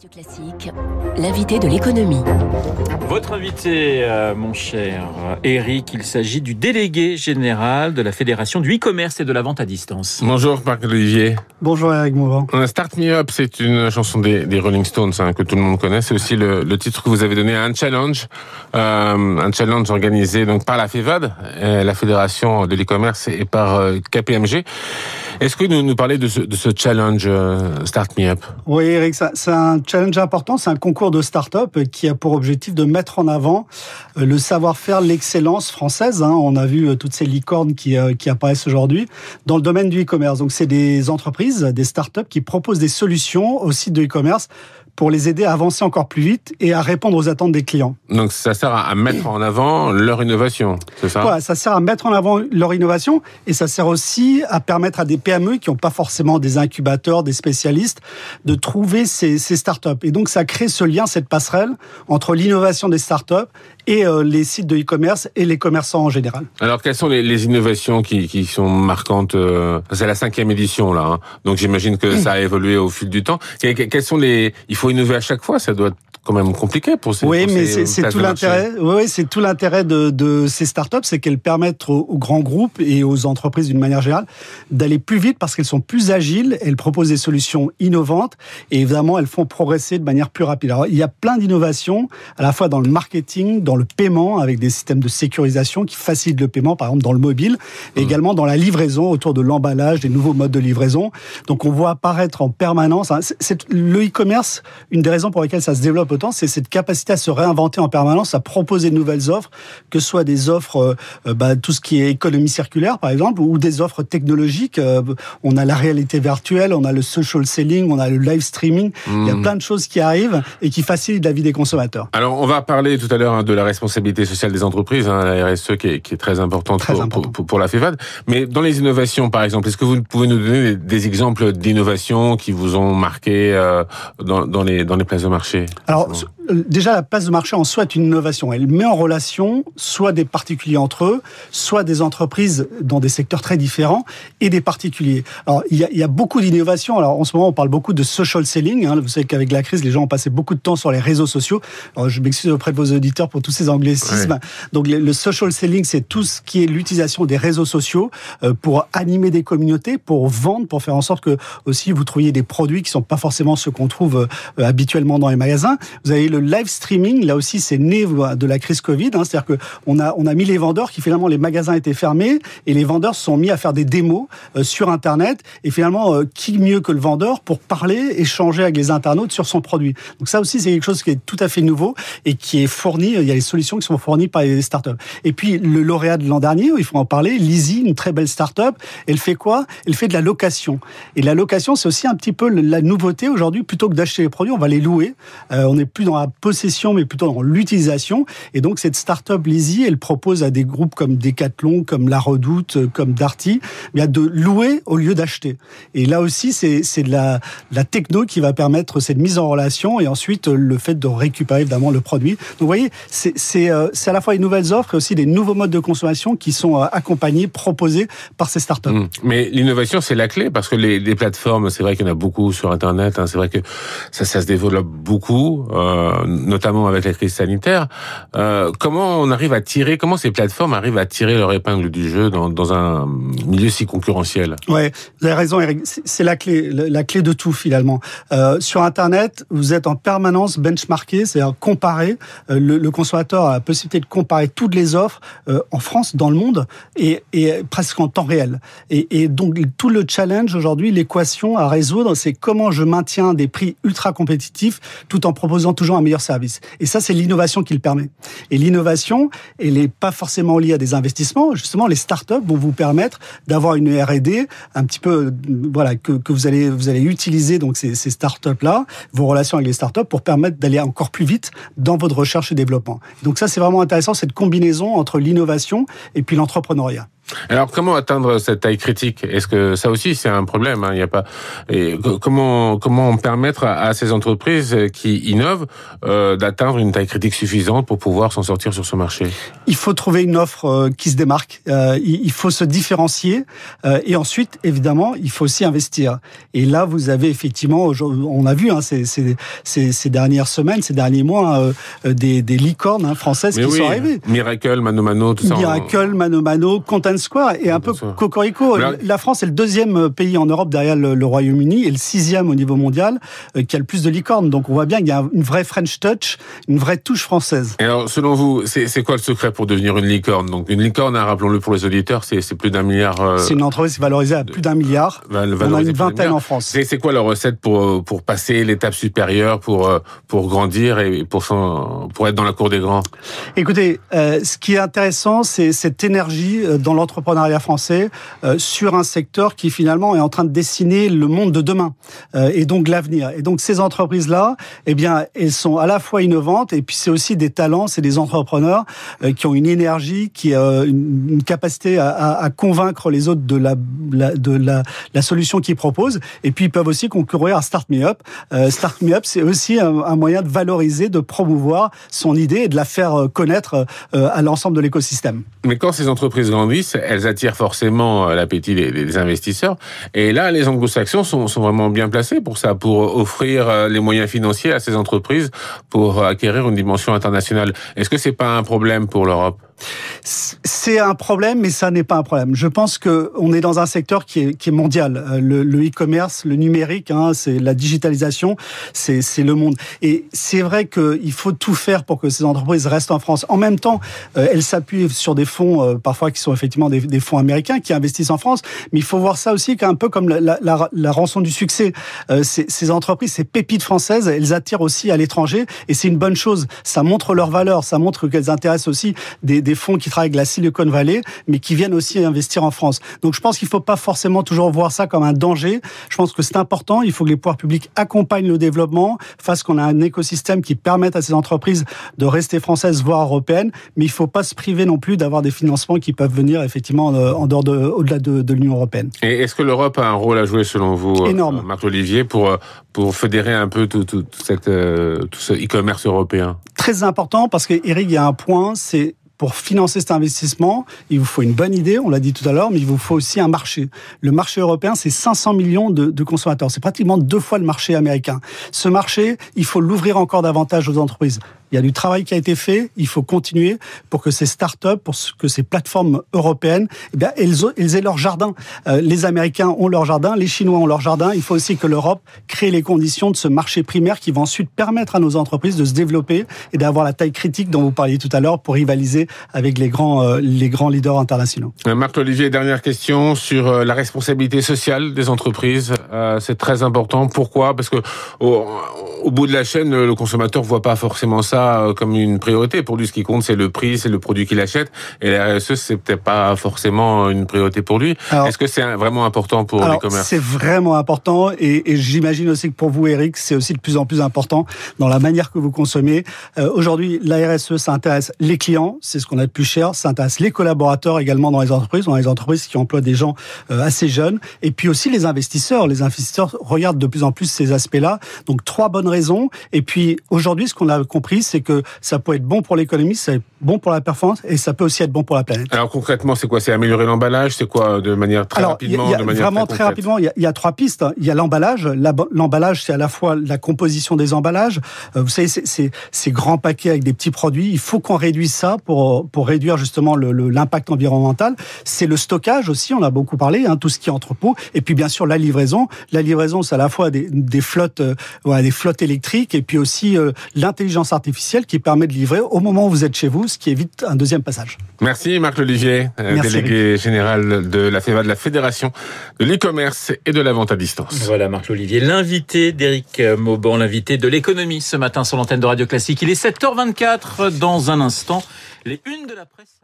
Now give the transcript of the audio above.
Radio Classique, l'invité de l'économie. Votre invité, euh, mon cher Eric, il s'agit du délégué général de la Fédération du e-commerce et de la vente à distance. Bonjour Marc-Olivier. Bonjour Eric Mouvant. Start Me Up, c'est une chanson des, des Rolling Stones hein, que tout le monde connaît. C'est aussi le, le, titre que vous avez donné à un challenge, euh, un challenge organisé donc par la FEVAD, euh, la Fédération de l'e-commerce, et par euh, KPMG. Est-ce que vous nous parlez de ce, de ce challenge euh, Start Me Up? Oui, Eric, c'est un challenge important. C'est un concours de start-up qui a pour objectif de mettre en avant euh, le savoir-faire, l'excellence française. Hein. On a vu euh, toutes ces licornes qui, qui apparaissent aujourd'hui dans le domaine du e-commerce. Donc, c'est des entreprises, des start-up qui proposent des solutions au site de e-commerce pour les aider à avancer encore plus vite et à répondre aux attentes des clients. Donc ça sert à mettre en avant leur innovation, c'est ça? Voilà, ça sert à mettre en avant leur innovation et ça sert aussi à permettre à des PME qui n'ont pas forcément des incubateurs, des spécialistes, de trouver ces, ces startups. Et donc ça crée ce lien, cette passerelle entre l'innovation des startups et euh, les sites de e-commerce et les commerçants en général. Alors, quelles sont les, les innovations qui, qui, sont marquantes euh, C'est la cinquième édition là, hein. donc j'imagine que ça a évolué au fil du temps. Quelles sont les Il faut innover à chaque fois, ça doit quand même compliqué pour ces Oui, pour mais ces c'est tout l'intérêt. Oui, c'est tout l'intérêt de, de ces startups, c'est qu'elles permettent aux, aux grands groupes et aux entreprises d'une manière générale d'aller plus vite parce qu'elles sont plus agiles, elles proposent des solutions innovantes et évidemment elles font progresser de manière plus rapide. Alors il y a plein d'innovations à la fois dans le marketing, dans le paiement avec des systèmes de sécurisation qui facilitent le paiement, par exemple dans le mobile, et également dans la livraison autour de l'emballage, des nouveaux modes de livraison. Donc on voit apparaître en permanence. hein, c'est le e-commerce. Une des raisons pour lesquelles ça se développe c'est cette capacité à se réinventer en permanence, à proposer de nouvelles offres, que ce soit des offres, euh, euh, bah, tout ce qui est économie circulaire par exemple, ou des offres technologiques. Euh, on a la réalité virtuelle, on a le social selling, on a le live streaming. Il y a plein de choses qui arrivent et qui facilitent la vie des consommateurs. Alors, on va parler tout à l'heure hein, de la responsabilité sociale des entreprises, hein, la RSE qui est, qui est très importante, Très pour, important. pour- pour la FEVAD. Mais dans les innovations, par exemple, est-ce que vous pouvez nous donner des, des exemples d'innovations qui vous ont marqué euh, dans, dans les dans les places de marché? Alors, justement euh, déjà, la place de marché en soi est une innovation. Elle met en relation soit des particuliers entre eux, soit des entreprises dans des secteurs très différents et des particuliers. Alors, il y a, il y a beaucoup d'innovations. Alors, en ce moment, on parle beaucoup de social selling. hein. Vous savez qu'avec la crise, les gens ont passé beaucoup de temps sur les réseaux sociaux. Alors, je m'excuse auprès de vos auditeurs pour tous ces anglicismes. Donc, le, le social selling, c'est tout ce qui est l'utilisation des réseaux sociaux euh, pour animer des communautés, pour vendre, pour faire en sorte que aussi vous trouviez des produits qui sont pas forcément ceux qu'on trouve euh, habituellement dans les magasins. Vous avez le live streaming, là aussi c'est né de la crise Covid, hein, c'est-à-dire que on a on a mis les vendeurs qui finalement les magasins étaient fermés et les vendeurs se sont mis à faire des démos euh, sur internet et finalement euh, qui mieux que le vendeur pour parler, échanger avec les internautes sur son produit. Donc ça aussi c'est quelque chose qui est tout à fait nouveau et qui est fourni, il y a les solutions qui sont fournies par les startups. Et puis le lauréat de l'an dernier, il faut en parler, Lizzy, une très belle startup, elle fait quoi? Elle fait de la location. Et la location, c'est aussi un petit peu la nouveauté aujourd'hui. Plutôt que d'acheter les produits, on va les louer. Euh, on n'est plus dans la possession, mais plutôt dans l'utilisation. Et donc cette startup elle propose à des groupes comme Decathlon, comme La Redoute, euh, comme Darty, eh de louer au lieu d'acheter. Et là aussi, c'est de la, techno qui va permettre cette mise en relation et ensuite euh, le fait de récupérer évidemment le produit. Donc vous voyez, c'est euh, à la fois les nouvelles offres et aussi des nouveaux modes de consommation qui sont accompagnés, proposés par ces startups. Hum. Mais l'innovation, c'est la clé parce que les, plateformes, c'est vrai qu'il y en a beaucoup sur Internet. hein, c'est vrai que ça, se développe beaucoup, notamment avec la crise sanitaire. Euh, comment on arrive à tirer, comment ces plateformes arrivent à tirer leur épingle du jeu dans, un milieu si concurrentiel? Ouais, vous avez raison, Eric. C'est la clé, la clé de tout finalement. Euh, sur Internet, vous êtes en permanence benchmarké, c'est-à-dire comparé. Euh, le, consommateur a la possibilité de comparer toutes les offres euh, en France, dans le monde, et, et presque en temps réel. Et, et donc tout le challenge aujourd'hui, l'équation à résoudre, c'est comment je maintiens des prix ultra compétitifs tout en proposant toujours un meilleur service. Et ça, c'est l'innovation qui le permet. Et l'innovation, elle n'est pas forcément liée à des investissements. Justement, les startups vont vous permettre d'avoir une R&D un petit peu, voilà, que, que vous allez vous allez utiliser donc ces, ces startups là, vos relations avec les startups pour permettre d'aller encore plus vite dans votre recherche et développement. Donc ça, c'est vraiment intéressant cette combinaison entre l'innovation et puis l'entrepreneuriat. Alors comment atteindre cette taille critique? Est-ce que ça aussi c'est un problème hein? Il y a pas. Et comment comment permettre à, ces entreprises qui innovent euh, d'atteindre une taille critique suffisante pour pouvoir s'en sortir sur ce marché? Il faut trouver une offre euh, qui se démarque. Euh, il faut se différencier et ensuite évidemment il faut aussi investir. Et là vous avez effectivement, on a vu hein, ces, ces, ces, dernières semaines, ces derniers mois, des, des licornes hein, françaises qui sont arrivées. Miracle, Mano Mano, tout ça. Miracle, Mano Mano, Content Square et un peu cocorico. La France est le deuxième pays en Europe derrière le, Royaume-Uni et le sixième au niveau mondial euh, qui a le plus de licornes. Donc on voit bien qu'il y a une vraie French touch, une vraie touche française. Et alors selon vous, c'est quoi le secret pour devenir une licorne? Donc une licorne, hein, rappelons-le pour les auditeurs, c'est plus d'un milliard. Euh, c'est une entreprise valorisée à plus d'un milliard. on a une vingtaine en France. C'est quoi la recette pour pour passer l'étape supérieure, pour euh, pour grandir et pour pour être dans la cour des grands? Écoutez, ce qui est intéressant, c'est cette énergie dans l'entrepreneuriat français euh, sur un secteur qui finalement est en train de dessiner le monde de demain euh, et donc l'avenir. Et donc ces entreprises-là, eh bien, elles sont à la fois innovantes et puis c'est aussi des talents, c'est des entrepreneurs euh, qui ont une énergie, qui a une, capacité à, convaincre les autres de la, de la, la solution qu'ils proposent. Et puis ils peuvent aussi concourir à Start Me Up. Start Me Up, c'est aussi un, moyen de valoriser, de promouvoir son idée et de la faire connaître à l'ensemble de l'écosystème. Mais quand ces entreprises grandissent, elles attirent forcément euh, l'appétit des, investisseurs. Et là, les anglo-saxons sont, sont, vraiment bien placés pour ça, pour offrir euh, les moyens financiers à ces entreprises pour acquérir une dimension internationale. Est-ce que c'est pas un problème pour l'Europe? C'est un problème, mais ça n'est pas un problème. Je pense que on est dans un secteur qui est, qui est mondial. Euh, le e-commerce, le, numérique, hein, c'est la digitalisation, c'est le monde. Et c'est vrai qu'il faut tout faire pour que ces entreprises restent en France. En même temps, euh, elles s'appuient sur des fonds, euh, parfois qui sont effectivement des, des, fonds américains qui investissent en France. Mais il faut voir ça aussi un peu comme la, la, la rançon du succès. Ces, ces, entreprises, ces pépites françaises, elles attirent aussi à l'étranger, et c'est une bonne chose. Ça montre leur valeur, ça montre qu'elles intéressent aussi des, des fonds qui travaillent avec la Silicon Valley, mais qui viennent aussi investir en France. Donc je pense qu'il ne faut pas forcément toujours voir ça comme un danger. Je pense que c'est important. Il faut que les pouvoirs publics accompagnent le développement, fassent qu'on a un écosystème qui permette à ces entreprises de rester françaises, voire européennes. Mais il ne faut pas se priver non plus d'avoir des financements qui peuvent venir effectivement euh, en dehors de, au-delà de, de l'Union européenne. Et est-ce que l'Europe a un rôle à jouer selon vous, euh, Énorme. Marc Olivier, pour euh, pour fédérer un peu tout, tout, cette, tout ce e-commerce européen? Très important parce que Eric, il y a un point, c'est pour financer cet investissement, il vous faut une bonne idée, on l'a dit tout à l'heure, mais il vous faut aussi un marché. Le marché européen, c'est 500 millions de, consommateurs. C'est pratiquement deux fois le marché américain. Ce marché, il faut l'ouvrir encore davantage aux entreprises. Il y a du travail qui a été fait. Il faut continuer pour que ces startups, pour que ces plateformes européennes, eh bien, elles, aient leur jardin. Euh, les Américains ont leur jardin, les Chinois ont leur jardin. Il faut aussi que l'Europe crée les conditions de ce marché primaire qui va ensuite permettre à nos entreprises de se développer et d'avoir la taille critique dont vous parliez tout à l'heure pour rivaliser avec les grands, euh, leaders internationaux. Euh, Marc Olivier, dernière question sur la responsabilité sociale des entreprises. C'est très important. Pourquoi? Parce que au, bout de la chaîne, le consommateur voit pas forcément ça euh, comme une priorité. Pour lui, ce qui compte, c'est le prix, c'est le produit qu'il achète. Et la RSE, c'est peut-être pas forcément une priorité pour lui. Est-ce que c'est vraiment important pour les commerces C'est vraiment important. Et, et j'imagine aussi que pour vous, Eric, c'est aussi de plus en plus important dans la manière que vous consommez. Euh, Aujourd'hui, la RSE, ça intéresse les clients, c'est ce qu'on a de plus cher. Ça intéresse les collaborateurs également dans les entreprises, dans les entreprises qui emploient des gens euh, assez jeunes. Et puis aussi les investisseurs. Les investisseurs regardent de plus en plus ces aspects-là. Donc trois bonnes raisons. Et puis aujourd'hui, ce qu'on a compris, c'est que ça peut être bon pour l'économie, c'est bon pour la performance et ça peut aussi être bon pour la planète. Alors concrètement, c'est quoi? C'est améliorer l'emballage? C'est quoi de manière très rapidement de manière Vraiment très, rapidement, il y, a, trois pistes. Il y a l'emballage. L'emballage, c'est à la fois la composition des emballages. Euh, vous savez, c'est ces grands paquets avec des petits produits. Il faut qu'on réduise ça pour pour réduire justement l'impact environnemental. C'est le stockage aussi. On a beaucoup parlé, hein, tout ce qui est entrepôt. Et puis bien sûr la livraison. La livraison, c'est à la fois des, des flottes, euh, des flottes électriques et puis aussi euh, l'intelligence artificielle qui permet de livrer au moment où vous êtes chez vous, ce qui évite un deuxième passage. Merci Marc Olivier, euh, délégué général de la FEVA, de la Fédération de l'e-commerce et de la vente à distance. Voilà Marc Olivier, l'invité d'Éric Mauban, l'invité de l'économie ce matin sur l'antenne de Radio Classique. Il est 7h24 dans un instant. Les unes de la presse.